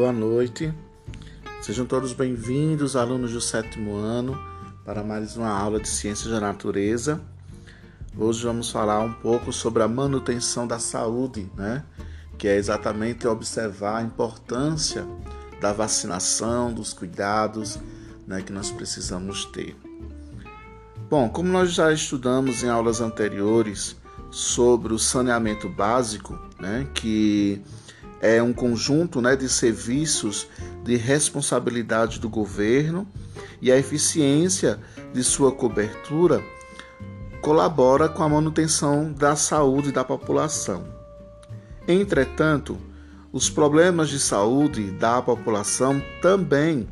boa noite. Sejam todos bem-vindos, alunos do sétimo ano, para mais uma aula de Ciências da Natureza. Hoje vamos falar um pouco sobre a manutenção da saúde, né? Que é exatamente observar a importância da vacinação, dos cuidados né, que nós precisamos ter. Bom, como nós já estudamos em aulas anteriores sobre o saneamento básico, né, que é um conjunto né, de serviços de responsabilidade do governo e a eficiência de sua cobertura colabora com a manutenção da saúde da população. Entretanto, os problemas de saúde da população também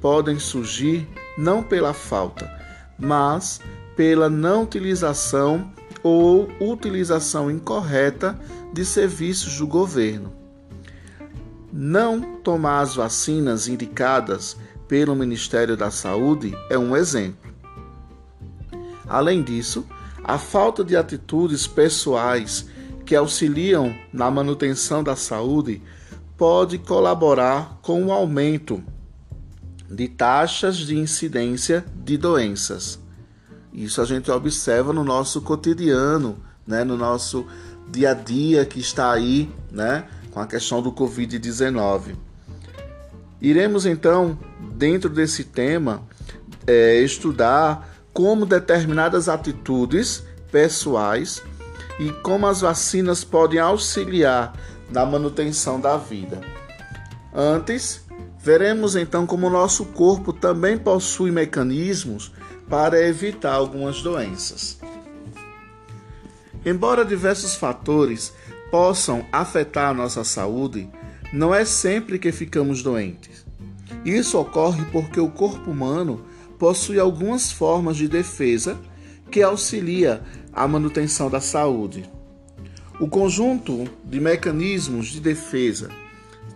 podem surgir não pela falta, mas pela não utilização ou utilização incorreta de serviços do governo. Não tomar as vacinas indicadas pelo Ministério da Saúde é um exemplo. Além disso, a falta de atitudes pessoais que auxiliam na manutenção da saúde pode colaborar com o aumento de taxas de incidência de doenças. Isso a gente observa no nosso cotidiano, né, no nosso dia a dia que está aí, né, com a questão do Covid-19. Iremos então, dentro desse tema, é, estudar como determinadas atitudes pessoais e como as vacinas podem auxiliar na manutenção da vida. Antes, veremos então como o nosso corpo também possui mecanismos para evitar algumas doenças. Embora diversos fatores possam afetar a nossa saúde, não é sempre que ficamos doentes. Isso ocorre porque o corpo humano possui algumas formas de defesa que auxilia a manutenção da saúde. O conjunto de mecanismos de defesa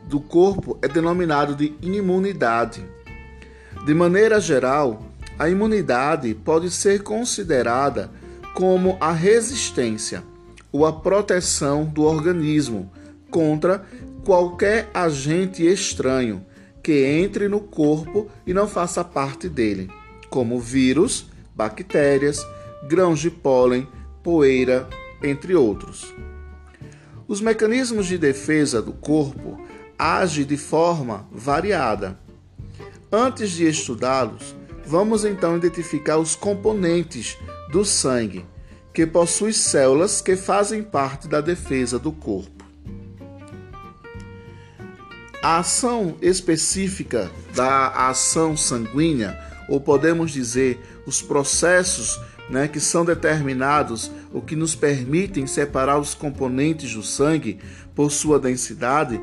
do corpo é denominado de imunidade. De maneira geral, a imunidade pode ser considerada como a resistência ou a proteção do organismo contra qualquer agente estranho que entre no corpo e não faça parte dele, como vírus, bactérias, grãos de pólen, poeira, entre outros. Os mecanismos de defesa do corpo agem de forma variada. Antes de estudá-los, vamos então identificar os componentes do sangue que possui células que fazem parte da defesa do corpo. A ação específica da ação sanguínea, ou podemos dizer, os processos né, que são determinados, o que nos permitem separar os componentes do sangue por sua densidade,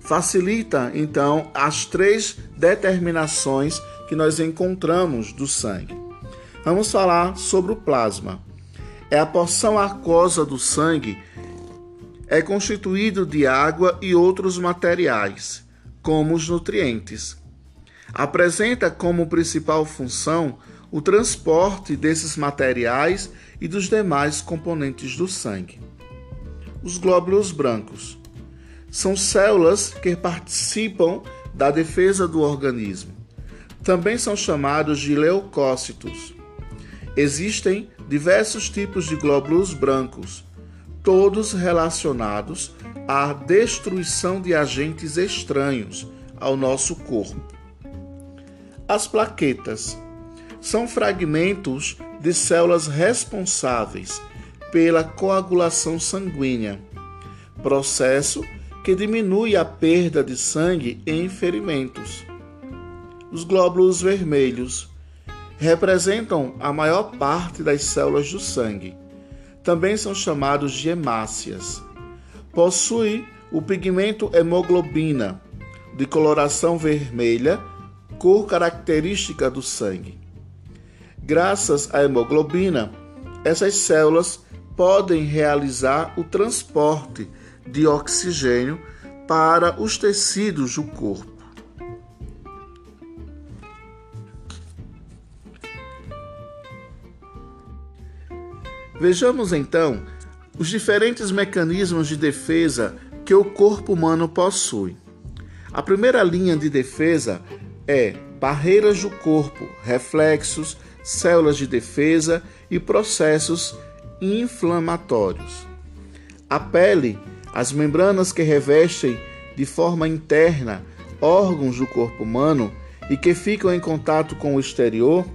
facilita então as três determinações que nós encontramos do sangue. Vamos falar sobre o plasma é a porção aquosa do sangue, é constituído de água e outros materiais, como os nutrientes. Apresenta como principal função o transporte desses materiais e dos demais componentes do sangue. Os glóbulos brancos são células que participam da defesa do organismo. Também são chamados de leucócitos. Existem diversos tipos de glóbulos brancos, todos relacionados à destruição de agentes estranhos ao nosso corpo. As plaquetas são fragmentos de células responsáveis pela coagulação sanguínea, processo que diminui a perda de sangue em ferimentos. Os glóbulos vermelhos representam a maior parte das células do sangue. Também são chamados de hemácias. Possui o pigmento hemoglobina, de coloração vermelha, cor característica do sangue. Graças à hemoglobina, essas células podem realizar o transporte de oxigênio para os tecidos do corpo. Vejamos então os diferentes mecanismos de defesa que o corpo humano possui. A primeira linha de defesa é barreiras do corpo, reflexos, células de defesa e processos inflamatórios. A pele, as membranas que revestem de forma interna órgãos do corpo humano e que ficam em contato com o exterior,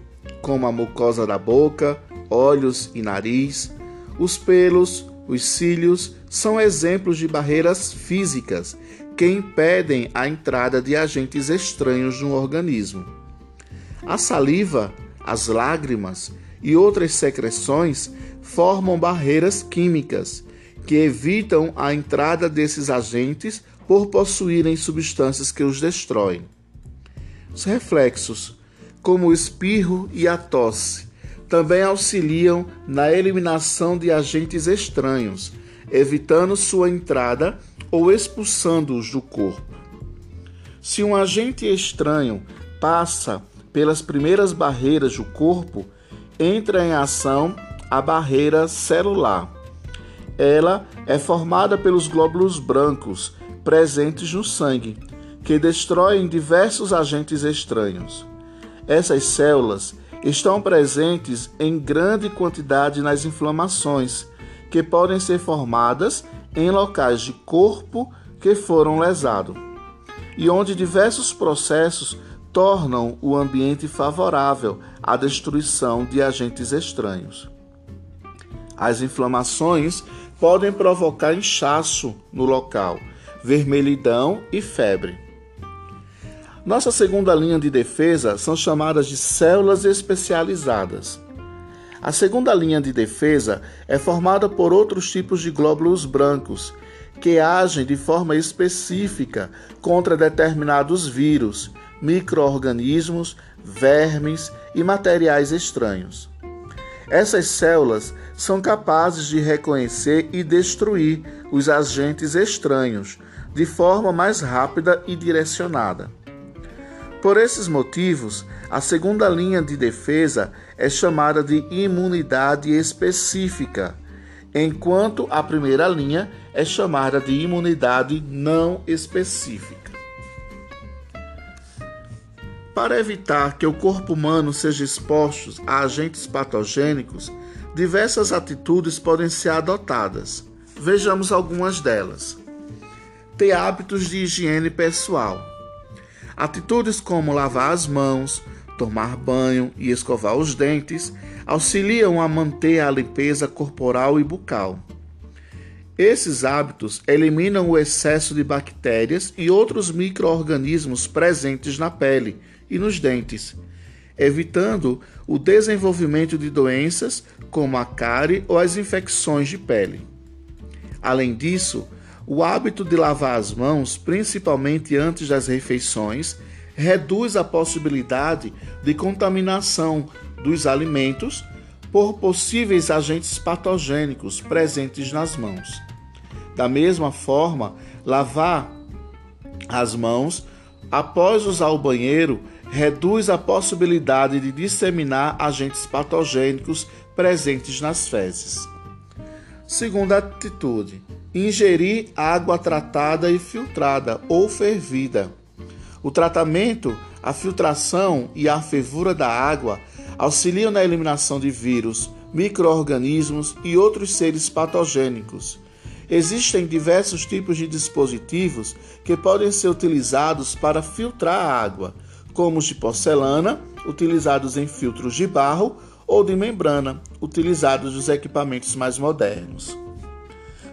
como a mucosa da boca, olhos e nariz, os pelos, os cílios, são exemplos de barreiras físicas que impedem a entrada de agentes estranhos no organismo. A saliva, as lágrimas e outras secreções formam barreiras químicas que evitam a entrada desses agentes por possuírem substâncias que os destroem. Os reflexos, como o espirro e a tosse, também auxiliam na eliminação de agentes estranhos, evitando sua entrada ou expulsando-os do corpo. Se um agente estranho passa pelas primeiras barreiras do corpo, entra em ação a barreira celular. Ela é formada pelos glóbulos brancos presentes no sangue, que destroem diversos agentes estranhos. Essas células estão presentes em grande quantidade nas inflamações, que podem ser formadas em locais de corpo que foram lesados, e onde diversos processos tornam o ambiente favorável à destruição de agentes estranhos. As inflamações podem provocar inchaço no local, vermelhidão e febre. Nossa segunda linha de defesa são chamadas de células especializadas. A segunda linha de defesa é formada por outros tipos de glóbulos brancos que agem de forma específica contra determinados vírus, microorganismos, vermes e materiais estranhos. Essas células são capazes de reconhecer e destruir os agentes estranhos de forma mais rápida e direcionada. Por esses motivos, a segunda linha de defesa é chamada de imunidade específica, enquanto a primeira linha é chamada de imunidade não específica. Para evitar que o corpo humano seja exposto a agentes patogênicos, diversas atitudes podem ser adotadas. Vejamos algumas delas. Ter hábitos de higiene pessoal Atitudes como lavar as mãos, tomar banho e escovar os dentes auxiliam a manter a limpeza corporal e bucal. Esses hábitos eliminam o excesso de bactérias e outros microorganismos presentes na pele e nos dentes, evitando o desenvolvimento de doenças como a cárie ou as infecções de pele. Além disso, o hábito de lavar as mãos, principalmente antes das refeições, reduz a possibilidade de contaminação dos alimentos por possíveis agentes patogênicos presentes nas mãos. Da mesma forma, lavar as mãos após usar o banheiro reduz a possibilidade de disseminar agentes patogênicos presentes nas fezes. Segunda atitude: ingerir água tratada e filtrada ou fervida. O tratamento, a filtração e a fervura da água auxiliam na eliminação de vírus, microorganismos e outros seres patogênicos. Existem diversos tipos de dispositivos que podem ser utilizados para filtrar a água, como os de porcelana, utilizados em filtros de barro, ou de membrana, utilizados nos equipamentos mais modernos.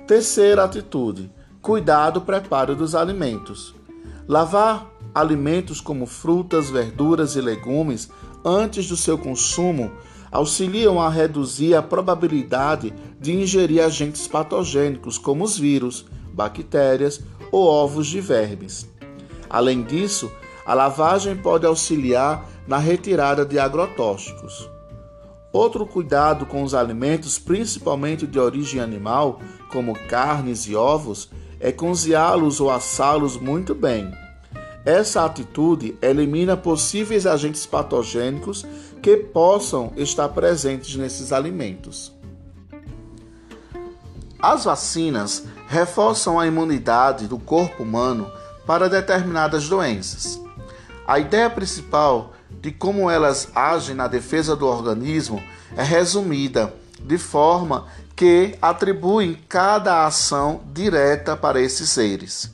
Terceira atitude: cuidado preparo dos alimentos. Lavar alimentos como frutas, verduras e legumes antes do seu consumo auxiliam a reduzir a probabilidade de ingerir agentes patogênicos como os vírus, bactérias ou ovos de vermes. Além disso, a lavagem pode auxiliar na retirada de agrotóxicos. Outro cuidado com os alimentos, principalmente de origem animal, como carnes e ovos, é cozinhá-los ou assá-los muito bem. Essa atitude elimina possíveis agentes patogênicos que possam estar presentes nesses alimentos. As vacinas reforçam a imunidade do corpo humano para determinadas doenças. A ideia principal de como elas agem na defesa do organismo é resumida de forma que atribuem cada ação direta para esses seres.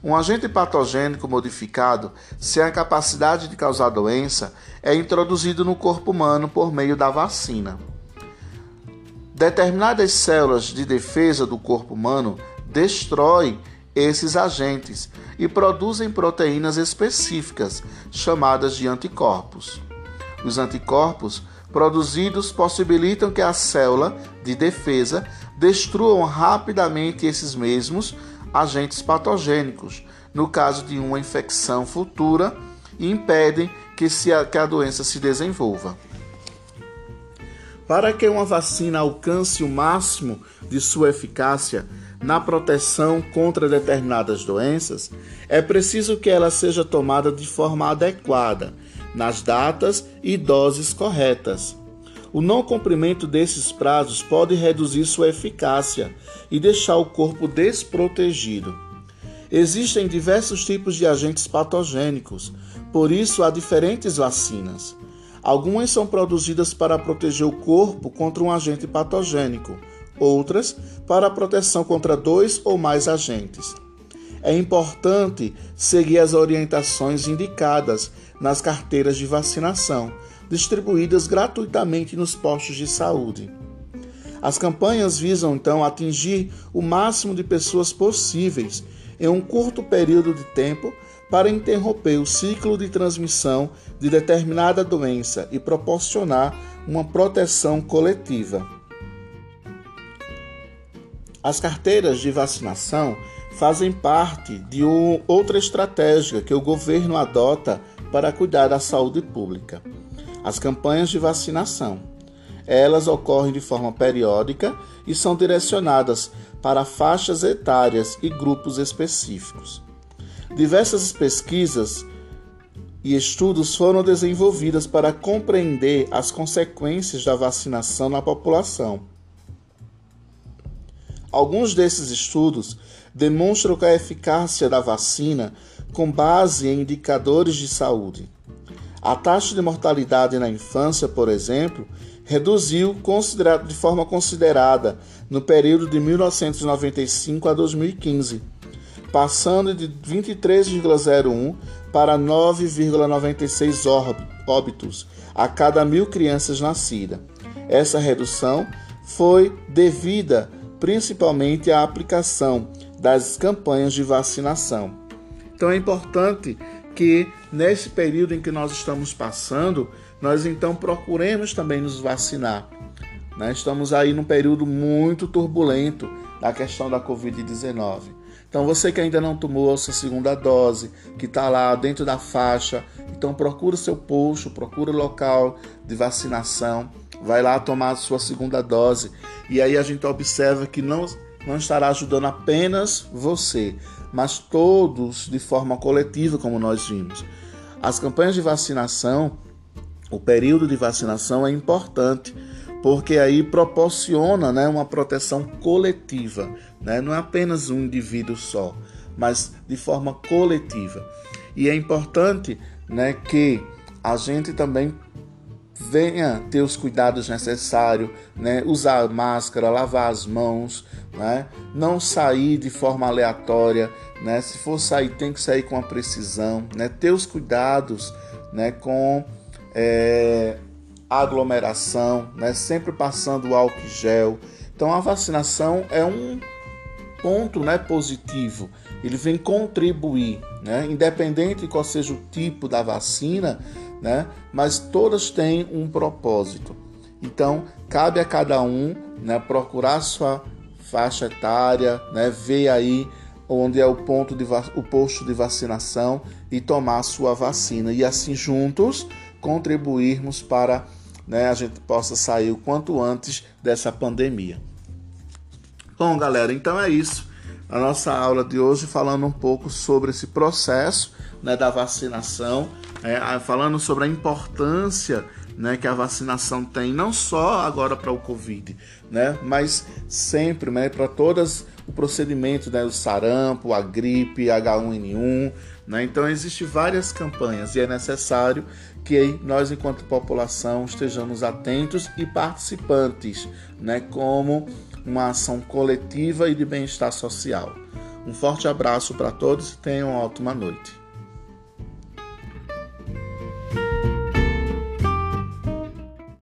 Um agente patogênico modificado, sem a capacidade de causar doença, é introduzido no corpo humano por meio da vacina. Determinadas células de defesa do corpo humano destroem esses agentes e produzem proteínas específicas, chamadas de anticorpos. Os anticorpos produzidos possibilitam que a célula de defesa destruam rapidamente esses mesmos agentes patogênicos, no caso de uma infecção futura, e impedem que, se a, que a doença se desenvolva. Para que uma vacina alcance o máximo de sua eficácia na proteção contra determinadas doenças, é preciso que ela seja tomada de forma adequada, nas datas e doses corretas. O não cumprimento desses prazos pode reduzir sua eficácia e deixar o corpo desprotegido. Existem diversos tipos de agentes patogênicos, por isso há diferentes vacinas. Algumas são produzidas para proteger o corpo contra um agente patogênico, outras para a proteção contra dois ou mais agentes. É importante seguir as orientações indicadas nas carteiras de vacinação, distribuídas gratuitamente nos postos de saúde. As campanhas visam então atingir o máximo de pessoas possíveis em um curto período de tempo para interromper o ciclo de transmissão de determinada doença e proporcionar uma proteção coletiva. As carteiras de vacinação fazem parte de outra estratégia que o governo adota para cuidar da saúde pública. As campanhas de vacinação. Elas ocorrem de forma periódica e são direcionadas para faixas etárias e grupos específicos. Diversas pesquisas e estudos foram desenvolvidas para compreender as consequências da vacinação na população. Alguns desses estudos demonstram que a eficácia da vacina com base em indicadores de saúde. A taxa de mortalidade na infância, por exemplo, reduziu de forma considerada no período de 1995 a 2015, passando de 23,01 para 9,96 óbitos a cada mil crianças nascidas. Essa redução foi devida principalmente à aplicação das campanhas de vacinação. Então é importante que nesse período em que nós estamos passando, nós então procuremos também nos vacinar. Né? Estamos aí num período muito turbulento da questão da Covid-19. Então você que ainda não tomou a sua segunda dose, que está lá dentro da faixa, então procura o seu posto, procura o local de vacinação, vai lá tomar a sua segunda dose. E aí a gente observa que não não estará ajudando apenas você, mas todos de forma coletiva, como nós vimos. As campanhas de vacinação, o período de vacinação é importante, porque aí proporciona né, uma proteção coletiva, né? não é apenas um indivíduo só, mas de forma coletiva. E é importante né, que a gente também venha ter os cuidados necessários, né? usar máscara, lavar as mãos, né? não sair de forma aleatória, né? se for sair tem que sair com a precisão, né? ter os cuidados né? com é, aglomeração, né? sempre passando álcool gel. Então a vacinação é um ponto né, positivo, ele vem contribuir, né? independente de qual seja o tipo da vacina, né? Mas todas têm um propósito. Então, cabe a cada um, né, procurar sua faixa etária, né, ver aí onde é o ponto de o posto de vacinação e tomar sua vacina e assim juntos contribuirmos para né, a gente possa sair o quanto antes dessa pandemia. Bom, galera, então é isso. A nossa aula de hoje falando um pouco sobre esse processo né, da vacinação é, falando sobre a importância né, que a vacinação tem, não só agora para o Covid, né, mas sempre né, para todas o procedimento né, do sarampo, a gripe, H1N1. Né, então, existem várias campanhas e é necessário que nós, enquanto população, estejamos atentos e participantes, né, como uma ação coletiva e de bem-estar social. Um forte abraço para todos e tenham uma ótima noite.